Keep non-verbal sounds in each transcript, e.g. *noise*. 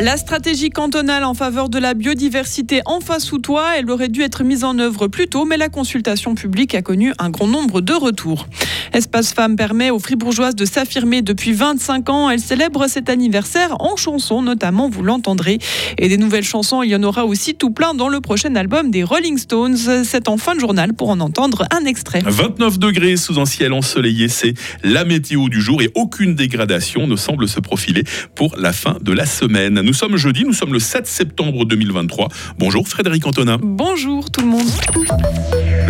La stratégie cantonale en faveur de la biodiversité en face ou toi, elle aurait dû être mise en œuvre plus tôt, mais la consultation publique a connu un grand nombre de retours. Espace Femmes permet aux fribourgeoises de s'affirmer depuis 25 ans. Elle célèbre cet anniversaire en chansons, notamment, vous l'entendrez. Et des nouvelles chansons, il y en aura aussi tout plein dans le prochain album des Rolling Stones. C'est en fin de journal pour en entendre un extrait. 29 degrés sous un ciel ensoleillé, c'est la météo du jour et aucune dégradation ne semble se profiler pour la fin de la semaine. Nous sommes jeudi, nous sommes le 7 septembre 2023. Bonjour Frédéric Antonin. Bonjour tout le monde.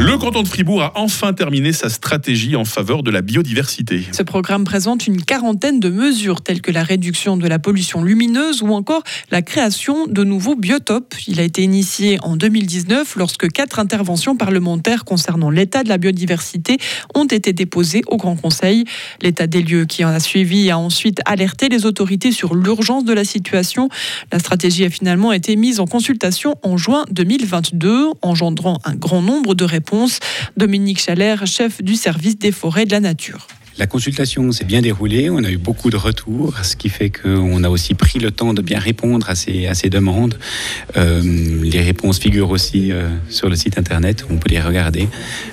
Le canton de Fribourg a enfin terminé sa stratégie en faveur de la biodiversité. Ce programme présente une quarantaine de mesures telles que la réduction de la pollution lumineuse ou encore la création de nouveaux biotopes. Il a été initié en 2019 lorsque quatre interventions parlementaires concernant l'état de la biodiversité ont été déposées au Grand Conseil. L'état des lieux qui en a suivi a ensuite alerté les autorités sur l'urgence de la situation. La stratégie a finalement été mise en consultation en juin 2022, engendrant un grand nombre de réponses Dominique Chalère, chef du service des forêts de la nature. La consultation s'est bien déroulée, on a eu beaucoup de retours, ce qui fait qu'on a aussi pris le temps de bien répondre à ces, à ces demandes. Euh, les réponses figurent aussi euh, sur le site internet, on peut les regarder.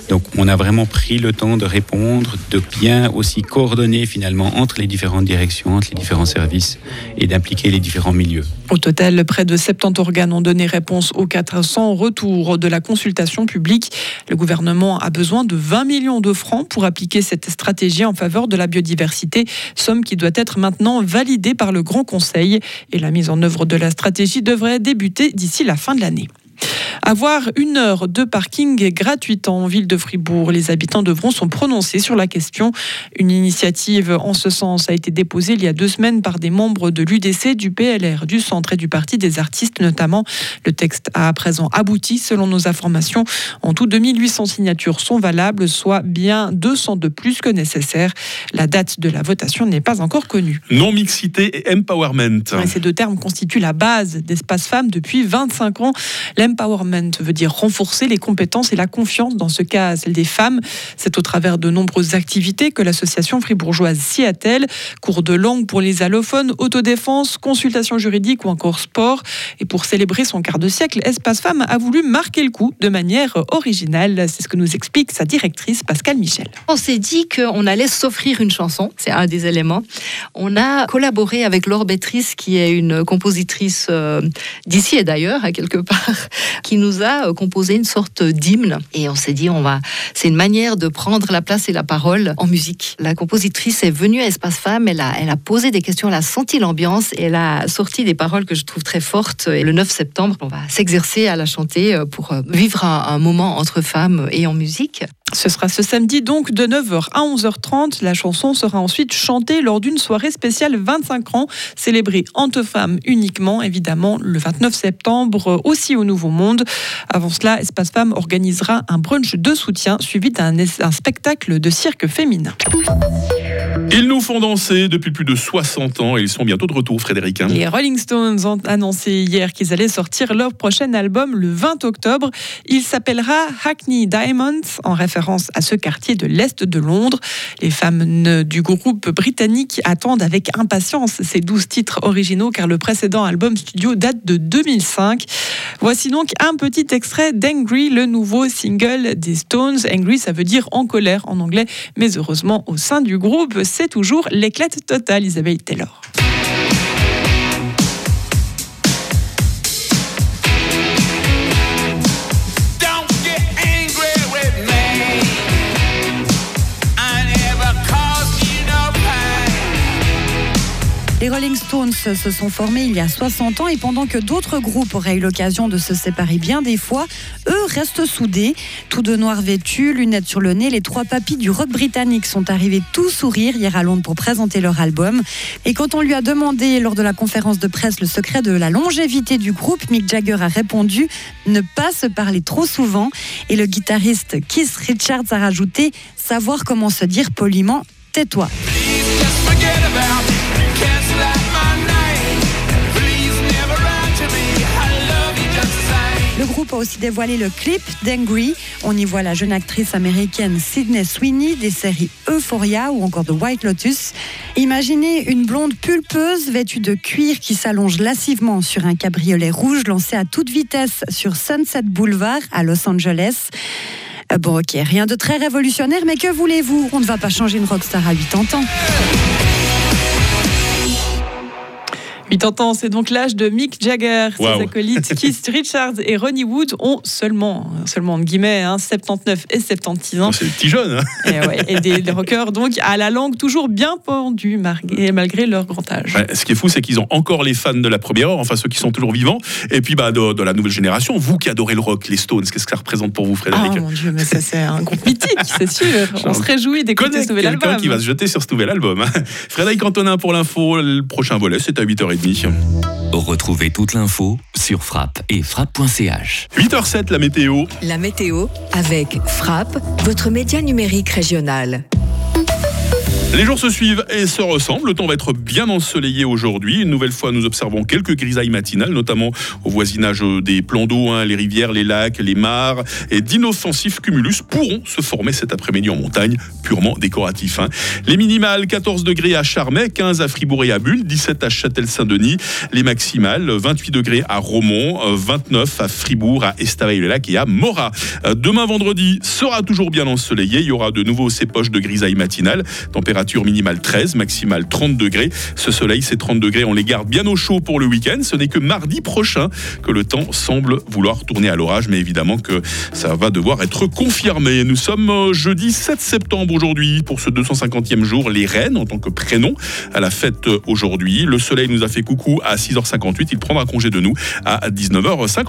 Donc on a vraiment pris le temps de répondre, de bien aussi coordonner finalement entre les différentes directions, entre les différents services et d'impliquer les différents milieux. Au total, près de 70 organes ont donné réponse aux 400 retours de la consultation publique. Le gouvernement a besoin de 20 millions de francs pour appliquer cette stratégie en faveur de la biodiversité, somme qui doit être maintenant validée par le Grand Conseil. Et la mise en œuvre de la stratégie devrait débuter d'ici la fin de l'année. Avoir une heure de parking gratuite en ville de Fribourg. Les habitants devront se prononcer sur la question. Une initiative en ce sens a été déposée il y a deux semaines par des membres de l'UDC, du PLR, du Centre et du Parti des artistes notamment. Le texte a à présent abouti selon nos informations. En tout, 2800 signatures sont valables, soit bien 200 de plus que nécessaire. La date de la votation n'est pas encore connue. Non-mixité et empowerment. ces deux termes constituent la base d'Espace Femmes depuis 25 ans. L'empowerment veut dire renforcer les compétences et la confiance, dans ce cas celle des femmes. C'est au travers de nombreuses activités que l'association fribourgeoise s'y attelle. Cours de langue pour les allophones, autodéfense, consultation juridique ou encore sport. Et pour célébrer son quart de siècle, Espace Femmes a voulu marquer le coup de manière originale. C'est ce que nous explique sa directrice Pascal Michel. On s'est dit qu'on allait s'offrir une chanson, c'est un des éléments. On a collaboré avec Laure Bétrice, qui est une compositrice euh, d'ici et d'ailleurs, à quelque part, *laughs* qui nous a euh, composé une sorte d'hymne. Et on s'est dit, on va, c'est une manière de prendre la place et la parole en musique. La compositrice est venue à Espace Femmes, elle a, elle a posé des questions, elle a senti l'ambiance, elle a sorti des paroles que je trouve très fortes. Et le 9 septembre, on va s'exercer à la chanter euh, pour euh, vivre un moment entre femmes et en musique. Ce sera ce samedi donc de 9h à 11h30. La chanson sera ensuite chantée lors d'une soirée spéciale 25 ans, célébrée entre femmes uniquement, évidemment, le 29 septembre, aussi au Nouveau Monde. Avant cela, Espace Femmes organisera un brunch de soutien suivi d'un spectacle de cirque féminin. Ils nous font danser depuis plus de 60 ans et ils sont bientôt de retour, Frédéric. Hein. Les Rolling Stones ont annoncé hier qu'ils allaient sortir leur prochain album le 20 octobre. Il s'appellera Hackney Diamonds, en référence à ce quartier de l'Est de Londres. Les femmes du groupe britannique attendent avec impatience ces 12 titres originaux car le précédent album studio date de 2005. Voici donc un petit extrait d'Angry, le nouveau single des Stones. Angry, ça veut dire en colère en anglais, mais heureusement au sein du groupe, c'est toujours l'éclate totale, Isabelle Taylor. Les Rolling Stones se sont formés il y a 60 ans et pendant que d'autres groupes auraient eu l'occasion de se séparer bien des fois, eux restent soudés. Tous de noirs vêtus, lunettes sur le nez, les trois papis du rock britannique sont arrivés tout sourire hier à Londres pour présenter leur album. Et quand on lui a demandé lors de la conférence de presse le secret de la longévité du groupe, Mick Jagger a répondu ne pas se parler trop souvent. Et le guitariste Keith Richards a rajouté savoir comment se dire poliment tais-toi. Groupe a aussi dévoilé le clip d'Angry. On y voit la jeune actrice américaine Sydney Sweeney des séries Euphoria ou encore The White Lotus. Imaginez une blonde pulpeuse vêtue de cuir qui s'allonge lascivement sur un cabriolet rouge lancé à toute vitesse sur Sunset Boulevard à Los Angeles. Euh, Bon, ok, rien de très révolutionnaire, mais que voulez-vous? On ne va pas changer une rockstar à 80 ans. 80 ans, c'est donc l'âge de Mick Jagger. Ses Waouh. acolytes *laughs* Keith Richards et Ronnie Wood ont seulement, seulement en guillemets, hein, 79 et 76 ans. Oh, C'est des petits jeunes. hein. Et, ouais, et des, des rockers donc à la langue toujours bien pendue malgré, leur grand âge. Ouais, ce qui est fou, c'est qu'ils ont encore les fans de la première heure, enfin ceux qui sont toujours vivants, et puis bah, de, de la nouvelle génération. Vous qui adorez le rock, les Stones, qu'est-ce que ça représente pour vous, Ah Frédéric mon dieu, mais ça c'est un groupe mythique, c'est sûr. *laughs* On se réjouit d'écouter ce nouvel quelqu'un album. qui va se jeter sur ce nouvel album. hein. Frédéric Antonin pour l'info, le prochain volet, c'est à 8h30. Retrouvez toute l'info sur frappe et frappe.ch. 8h07, la météo. La météo avec Frappe, votre média numérique régional. Les jours se suivent et se ressemblent. Le temps va être bien ensoleillé aujourd'hui. Une nouvelle fois, nous observons quelques grisailles matinales, notamment au voisinage des plans d'eau, hein, les rivières, les lacs, les mares. Et d'inoffensifs cumulus pourront se former cet après-midi en montagne, purement décoratifs. hein. Les minimales, 14 degrés à Charmey, 15 à Fribourg et à Bulle, 17 à Châtel-Saint-Denis. Les maximales, 28 degrés à Romont, euh, 29 à Fribourg, à Estavayer-le-Lac et à Morat. Euh, Demain vendredi sera toujours bien ensoleillé. Il y aura de nouveau ces poches de grisaille matinale. Température minimale 13, maximale 30 degrés. Ce soleil, ces 30 degrés, on les garde bien au chaud pour le week-end. Ce n'est que mardi prochain que le temps semble vouloir tourner à l'orage, mais évidemment que ça va devoir être confirmé. Nous sommes euh, jeudi 7 septembre aujourd'hui pour ce 250e jour. Les Rennes en tant que prénom à la fête euh, aujourd'hui. Le soleil nous a fait coucou à 6h58. Il prendra congé de nous à 19h50.